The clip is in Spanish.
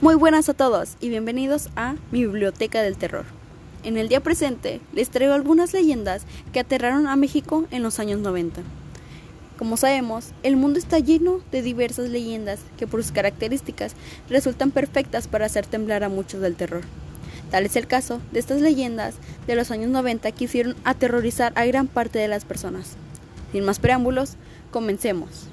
Muy buenas a todos y bienvenidos a mi biblioteca del terror. En el día presente les traigo algunas leyendas que aterraron a México en los años 90. Como sabemos, el mundo está lleno de diversas leyendas que por sus características resultan perfectas para hacer temblar a muchos del terror. Tal es el caso de estas leyendas de los años 90 que hicieron aterrorizar a gran parte de las personas. Sin más preámbulos, comencemos.